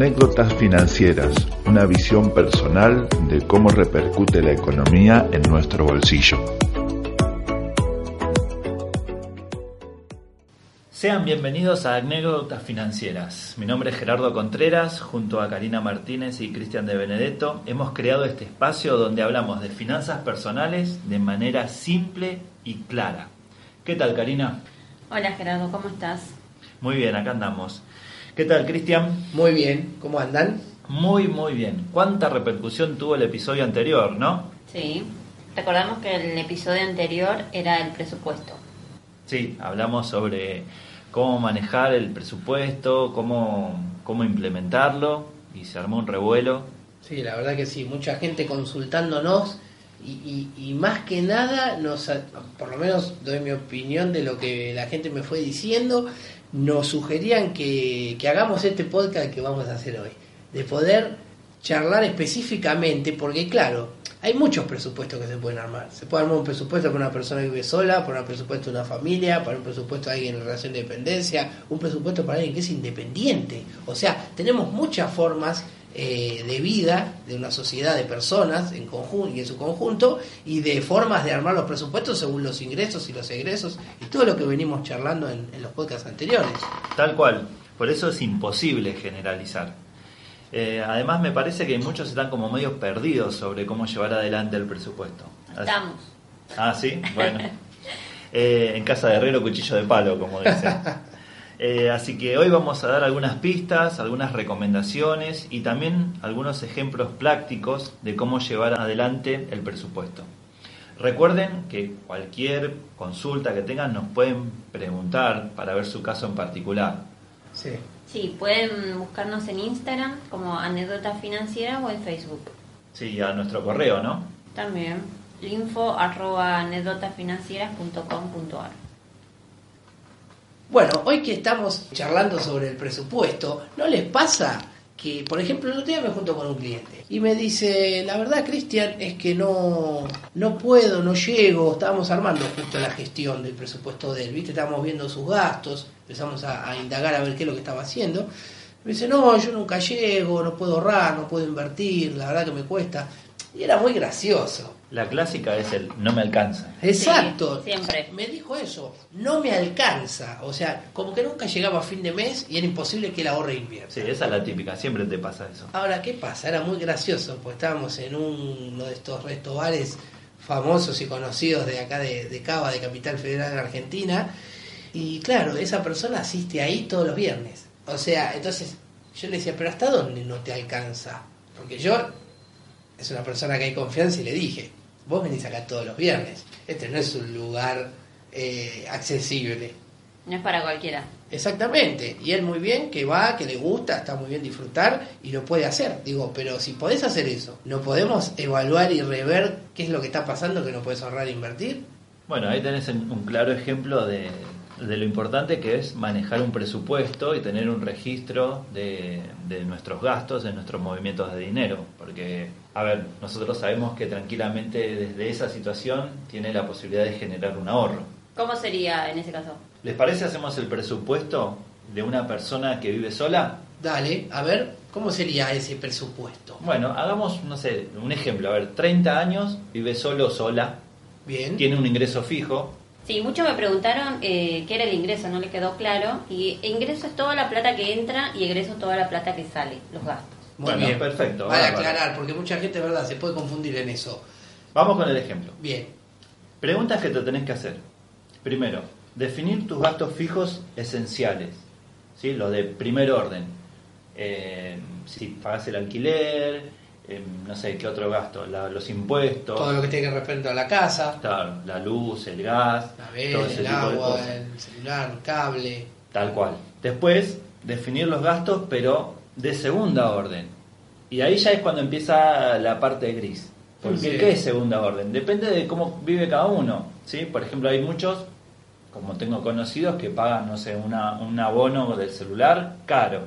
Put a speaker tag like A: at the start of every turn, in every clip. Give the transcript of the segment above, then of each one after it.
A: Anécdotas financieras, una visión personal de cómo repercute la economía en nuestro bolsillo.
B: Sean bienvenidos a Anécdotas Financieras. Mi nombre es Gerardo Contreras, junto a Karina Martínez y Cristian de Benedetto hemos creado este espacio donde hablamos de finanzas personales de manera simple y clara. ¿Qué tal, Karina?
C: Hola Gerardo, ¿cómo estás?
B: Muy bien, acá andamos. ¿Qué tal, Cristian?
D: Muy bien, ¿cómo andan?
B: Muy, muy bien. ¿Cuánta repercusión tuvo el episodio anterior, no?
C: Sí. Recordamos que el episodio anterior era el presupuesto.
B: Sí, hablamos sobre cómo manejar el presupuesto, cómo, cómo implementarlo y se armó un revuelo.
D: Sí, la verdad que sí, mucha gente consultándonos y, y, más que nada, nos, por lo menos doy mi opinión de lo que la gente me fue diciendo, nos sugerían que, que hagamos este podcast que vamos a hacer hoy, de poder charlar específicamente, porque claro, hay muchos presupuestos que se pueden armar. Se puede armar un presupuesto para una persona que vive sola, para un presupuesto de una familia, para un presupuesto de alguien en relación de dependencia, un presupuesto para alguien que es independiente. O sea, tenemos muchas formas eh, de vida de una sociedad de personas en conjunto y en su conjunto y de formas de armar los presupuestos según los ingresos y los egresos y todo lo que venimos charlando en, en los podcasts anteriores.
B: Tal cual. Por eso es imposible generalizar. Eh, además me parece que muchos están como medio perdidos sobre cómo llevar adelante el presupuesto.
C: Estamos.
B: Ah, sí, bueno. Eh, en casa de herrero, cuchillo de palo, como dicen. Eh, así que hoy vamos a dar algunas pistas, algunas recomendaciones y también algunos ejemplos prácticos de cómo llevar adelante el presupuesto. Recuerden que cualquier consulta que tengan nos pueden preguntar para ver su caso en particular.
D: Sí.
C: Sí, pueden buscarnos en Instagram como anécdotas financieras o en Facebook.
B: Sí, a nuestro correo, ¿no?
C: También info arroba anécdotasfinancieras.com.ar
D: Bueno, hoy que estamos charlando sobre el presupuesto, ¿no les pasa que, por ejemplo, el otro día me junto con un cliente y me dice, la verdad, Cristian, es que no, no puedo, no llego, estábamos armando justo la gestión del presupuesto de él, ¿viste? Estábamos viendo sus gastos, empezamos a, a indagar a ver qué es lo que estaba haciendo. Me dice, no, yo nunca llego, no puedo ahorrar, no puedo invertir, la verdad que me cuesta. Y era muy gracioso.
B: La clásica es el no me alcanza.
D: Exacto.
C: Sí, siempre.
D: Me dijo eso, no me alcanza. O sea, como que nunca llegaba a fin de mes y era imposible que el ahorre invierta.
B: Sí, esa es la típica, siempre te pasa eso.
D: Ahora, ¿qué pasa? Era muy gracioso, pues estábamos en uno de estos restaurantes famosos y conocidos de acá de, de Cava, de Capital Federal de Argentina. Y claro, esa persona asiste ahí todos los viernes. O sea, entonces yo le decía, pero ¿hasta dónde no te alcanza? Porque yo es una persona que hay confianza y le dije, vos venís acá todos los viernes. Este no es un lugar eh, accesible.
C: No es para cualquiera.
D: Exactamente, y él muy bien, que va, que le gusta, está muy bien disfrutar y lo puede hacer. Digo, pero si podés hacer eso, ¿no podemos evaluar y rever qué es lo que está pasando que no puedes ahorrar e invertir?
B: Bueno, ahí tenés un claro ejemplo de, de lo importante que es manejar un presupuesto y tener un registro de, de, nuestros gastos, de nuestros movimientos de dinero. Porque, a ver, nosotros sabemos que tranquilamente desde esa situación tiene la posibilidad de generar un ahorro.
C: ¿Cómo sería en ese caso?
B: ¿Les parece hacemos el presupuesto de una persona que vive sola?
D: Dale, a ver, ¿cómo sería ese presupuesto?
B: Bueno, hagamos, no sé, un ejemplo. A ver, 30 años, vive solo o sola.
D: Bien.
B: Tiene un ingreso fijo,
C: Sí, muchos me preguntaron eh, qué era el ingreso, no le quedó claro. Y ingreso es toda la plata que entra y egreso es toda la plata que sale, los gastos.
D: Muy
B: bueno,
D: bien.
B: perfecto.
D: Vale
B: bárbaro.
D: aclarar, porque mucha gente, verdad, se puede confundir en eso.
B: Vamos con el ejemplo.
D: Bien,
B: Preguntas que te tenés que hacer. Primero, definir tus gastos fijos esenciales, ¿sí? los de primer orden. Eh, si pagas el alquiler, eh, no sé qué otro gasto, la- los impuestos,
D: Todo lo que tiene que respecto a la casa,
B: claro, la luz, el gas,
D: la
B: todo
D: vez,
B: ese
D: el
B: tipo de
D: agua,
B: cosas.
D: el celular, el cable.
B: Tal cual. Después, definir los gastos, pero de segunda orden. Y ahí ya es cuando empieza la parte gris. Porque,
D: Sí.
B: ¿qué es segunda orden? Depende de cómo vive cada uno. ¿sí? Por ejemplo, hay muchos, como tengo conocidos, que pagan, no sé, una, un abono del celular caro.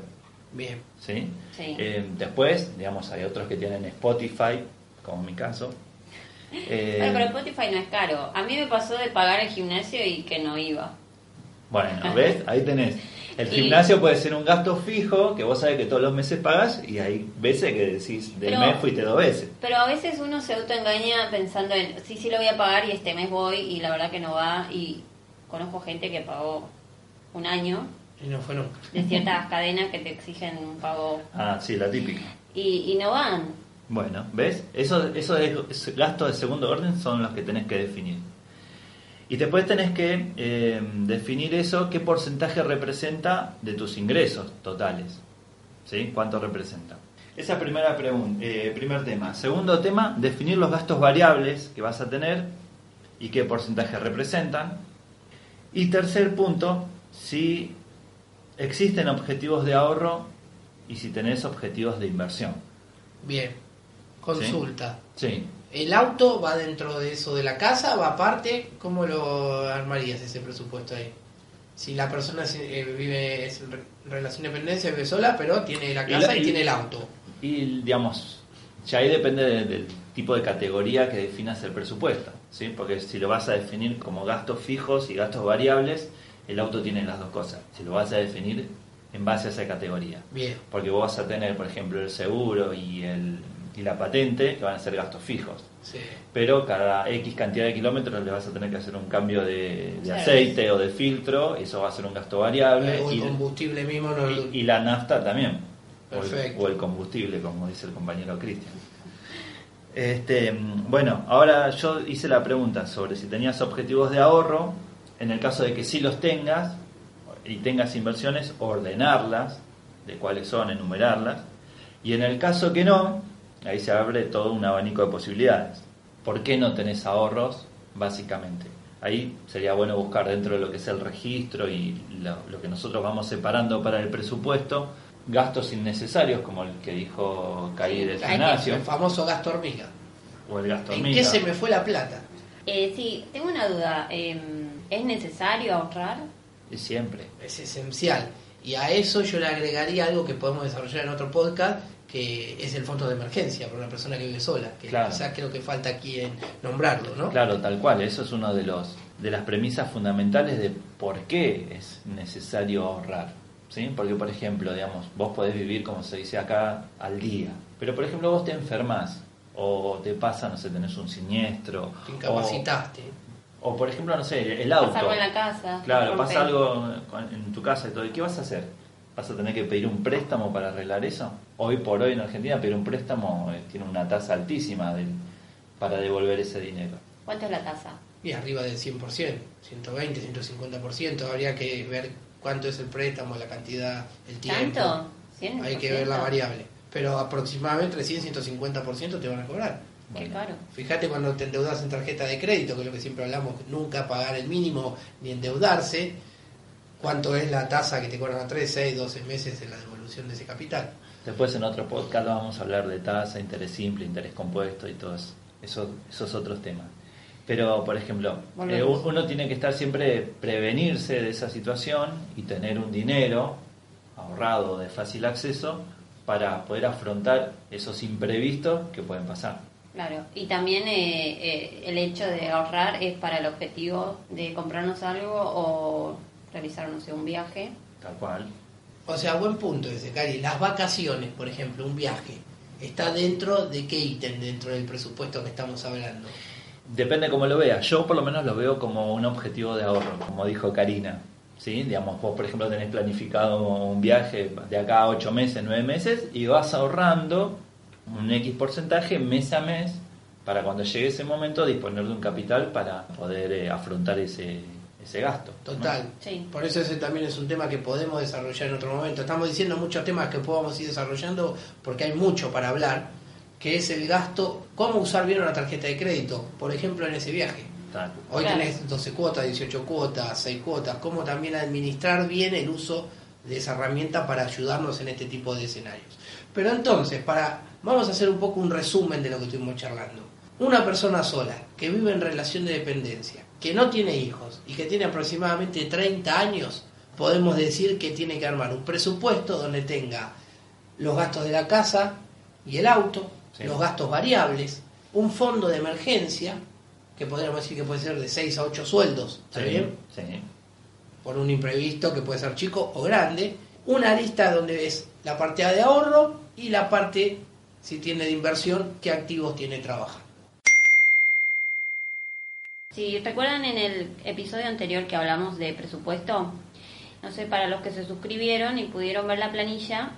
D: Bien.
B: ¿sí?
C: Sí.
B: Eh, después, digamos, hay otros que tienen Spotify, como mi caso. Eh,
C: Bueno, pero Spotify no es caro. A mí me pasó de pagar el gimnasio y que no iba.
B: Bueno, ¿ves? Ahí tenés. El
C: Y-
B: gimnasio puede ser un gasto fijo que vos sabés que todos los meses pagas y hay veces que decís, del
C: Pero-
B: mes fuiste dos veces.
C: Pero a veces uno se autoengaña pensando en, sí, sí lo voy a pagar y este mes voy y la verdad que no va. Y conozco gente que pagó un año
D: Y no fue nunca.
C: de ciertas cadenas que te exigen un pago
B: Ah, sí, la típica.
C: y, y no van.
B: Bueno, ¿ves? Eso, eso esos gastos de segundo orden son los que tenés que definir. Y después tenés que eh, definir eso, qué porcentaje representa de tus ingresos totales. ¿Sí? ¿Cuánto representa? Esa es primera pregun- eh, primer tema. Segundo tema, definir los gastos variables que vas a tener y qué porcentaje representan. Y tercer punto, si existen objetivos de ahorro y si tenés objetivos de inversión.
D: Bien. Consulta.
B: Sí.
D: ¿El auto va dentro de eso de la casa? ¿Va aparte? ¿Cómo lo armarías ese presupuesto ahí? Si la persona eh, vive es relación de dependencia, vive sola, pero tiene la
B: Y
D: casa
B: la-
D: y,
B: y-
D: tiene el auto.
B: Y digamos, ya ahí depende de- del tipo de categoría que definas el presupuesto, ¿sí? Porque si lo vas a definir como gastos fijos y gastos variables, el auto tiene las dos cosas. Si lo vas a definir en base a esa categoría.
D: Bien.
B: Porque vos vas a tener, por ejemplo, el seguro y, el, y la patente, que van a ser gastos fijos.
D: Sí.
B: Pero cada X cantidad de kilómetros le vas a tener que hacer un cambio de, de
C: Sí.
B: aceite o de filtro, y eso va a ser un gasto variable.
D: O el
B: y-
D: combustible mismo no
B: y, y la nafta también. O el,
D: Perfecto.
B: o el combustible, como dice el compañero Cristian. Este, mm, bueno, ahora yo hice la pregunta sobre si tenías objetivos de ahorro. En el caso de que sí los tengas y tengas inversiones, ordenarlas, de cuáles son, enumerarlas. Y en el caso que no, ahí se abre todo un abanico de posibilidades. ¿Por qué no tenés ahorros? Básicamente. Ahí sería bueno buscar dentro de lo que es el registro y lo, lo que nosotros vamos separando para el presupuesto, gastos innecesarios, como el que dijo Caí del gimnasio,
D: El famoso gasto hormiga.
B: o el gasto
D: ¿En
B: hormiga.
D: qué se me fue la plata?
C: Eh, sí, tengo una duda. eh, ¿Es necesario ahorrar?
B: Siempre.
D: Es esencial. Y a eso yo le agregaría algo que podemos desarrollar en otro podcast, que es el fondo de emergencia para una persona que vive sola. Que
B: Claro.
D: quizás creo que falta aquí en nombrarlo, ¿no?
B: Claro, tal cual. Eso es uno de los de las premisas fundamentales de por qué es necesario ahorrar. ¿sí? Porque, por ejemplo, digamos, vos podés vivir, como se dice acá, al día. Pero, por ejemplo, vos te enfermas o te pasa, no sé, tenés un siniestro.
D: Te
B: o-
D: incapacitaste.
B: O, por ejemplo, no sé, el auto.
C: Pasa algo en la casa.
B: Claro, pasa algo en tu casa y todo. ¿Y qué vas a hacer? ¿Vas a tener que pedir un préstamo para arreglar eso? Hoy por hoy en Argentina pedir un préstamo eh, tiene una tasa altísima del- para devolver ese dinero.
C: ¿Cuánto es la tasa?
D: Y arriba del 100%, 120, 150%. Habría que ver cuánto es el préstamo, la cantidad, el tiempo.
C: ¿Tanto? ¿100%?
D: Hay que ver la variable. Pero aproximadamente entre 100 y 150% te van a cobrar.
C: Qué
B: Bueno.
C: caro.
D: Fíjate cuando te endeudas en tarjeta de crédito, que es lo que siempre hablamos, nunca pagar el mínimo ni endeudarse, cuánto es la tasa que te cobran a 3, 6, 12 meses en la devolución de ese capital.
B: Después en otro podcast vamos a hablar de tasa, interés simple, interés compuesto y todos esos, esos otros temas. Pero, por ejemplo, eh, uno tiene que estar siempre prevenirse de esa situación y tener un dinero ahorrado de fácil acceso para poder afrontar esos imprevistos que pueden pasar.
C: Claro, y también eh, eh, el hecho de ahorrar es para el objetivo de comprarnos algo o realizar, no sé, un viaje.
B: Tal cual.
D: O sea, buen punto ese, Cari. Las vacaciones, por ejemplo, un viaje, ¿está dentro de qué ítem dentro del presupuesto que estamos hablando?
B: Depende cómo lo veas. Yo por lo menos lo veo como un objetivo de ahorro, como dijo Karina. ¿Sí? Digamos, vos por ejemplo tenés planificado un viaje de acá a 8 meses, 9 meses y vas ahorrando un X porcentaje mes a mes para cuando llegue ese momento disponer de un capital para poder eh, afrontar ese, ese gasto. ¿no?
D: Total.
C: Sí.
D: Por eso ese también es un tema que podemos desarrollar en otro momento. Estamos diciendo muchos temas que podamos ir desarrollando porque hay mucho para hablar, que es el gasto, cómo usar bien una tarjeta de crédito, por ejemplo en ese viaje. Hoy
C: Claro.
D: tenés 12 cuotas, 18 cuotas, 6 cuotas, cómo también administrar bien el uso de esa herramienta para ayudarnos en este tipo de escenarios. Pero entonces, para vamos a hacer un poco un resumen de lo que estuvimos charlando. Una persona sola que vive en relación de dependencia, que no tiene hijos y que tiene aproximadamente 30 años, podemos decir que tiene que armar un presupuesto donde tenga los gastos de la casa y el auto,
B: Sí.
D: los gastos variables, un fondo de emergencia, que podríamos decir que puede ser de 6 a 8 sueldos, ¿está
B: Sí,
D: bien?
B: sí.
D: Por un imprevisto que puede ser chico o grande. Una lista donde ves la parte de ahorro y la parte, si tiene de inversión, qué activos tiene trabajando.
C: Si recuerdan en el episodio anterior que hablamos de presupuesto, no sé, para los que se suscribieron y pudieron ver la planilla,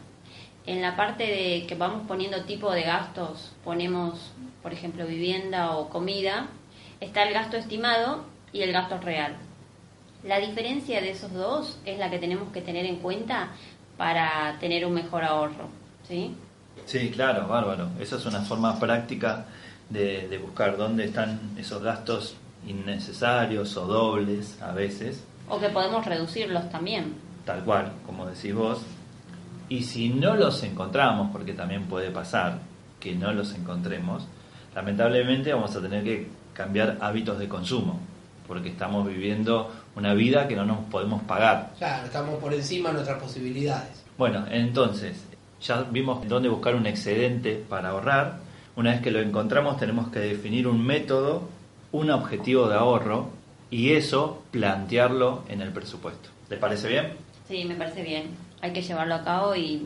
C: en la parte de que vamos poniendo tipo de gastos, ponemos, por ejemplo, vivienda o comida, está el gasto estimado y el gasto real. La diferencia de esos dos es la que tenemos que tener en cuenta para tener un mejor ahorro, ¿sí?
B: Sí, claro, bárbaro. Eso es una forma práctica de, de buscar dónde están esos gastos innecesarios o dobles a veces,
C: O que podemos reducirlos también.
B: tal cual, como decís vos. Y si no los encontramos, porque también puede pasar que no los encontremos, lamentablemente vamos a tener que cambiar hábitos de consumo, porque estamos viviendo una vida que no nos podemos pagar.
D: Claro, estamos por encima de nuestras posibilidades.
B: Bueno, entonces, ya vimos dónde buscar un excedente para ahorrar. Una vez que lo encontramos, tenemos que definir un método, un objetivo de ahorro y eso plantearlo en el presupuesto. ¿Les parece bien?
C: Sí, me parece bien. Hay que llevarlo a cabo y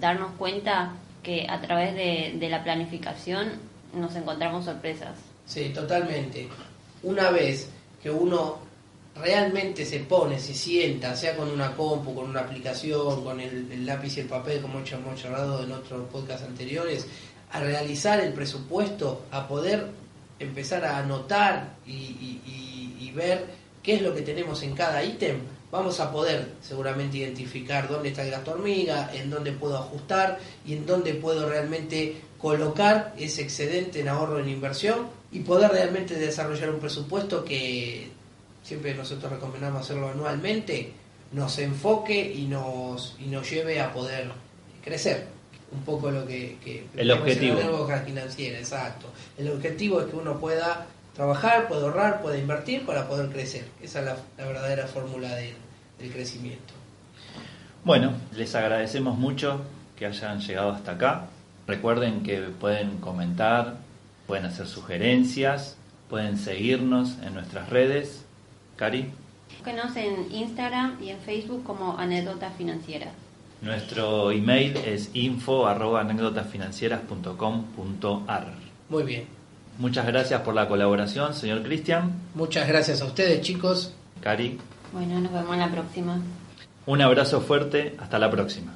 C: darnos cuenta que a través de, de la planificación nos encontramos sorpresas.
D: Sí, totalmente. Una vez que uno realmente se pone, se sienta, sea con una compu, con una aplicación, con el, lápiz y el papel, como hemos charlado en otros podcasts anteriores, a realizar el presupuesto, a poder empezar a anotar y, y- y- y ver qué es lo que tenemos en cada ítem, vamos a poder seguramente identificar dónde está el gasto hormiga, en dónde puedo ajustar y en dónde puedo realmente colocar ese excedente en ahorro en inversión y poder realmente desarrollar un presupuesto que siempre nosotros recomendamos hacerlo anualmente, nos enfoque y nos, y nos lleve a poder crecer. Un poco lo que... que
B: El objetivo.
D: la financiera, exacto. El objetivo es que uno pueda trabajar, pueda ahorrar, pueda invertir para poder crecer. Esa es la, la verdadera fórmula del, del crecimiento.
B: Bueno, les agradecemos mucho que hayan llegado hasta acá. Recuerden que pueden comentar, pueden hacer sugerencias, pueden seguirnos en nuestras redes. Cari,
C: Búsquenos en Instagram y en Facebook como Anécdotas Financieras.
B: nuestro email es info.
D: Muy bien.
B: Muchas gracias por la colaboración, señor Cristian.
D: Muchas gracias a ustedes, chicos.
B: Cari,
C: Bueno, nos vemos en la próxima.
B: un abrazo fuerte, hasta la próxima.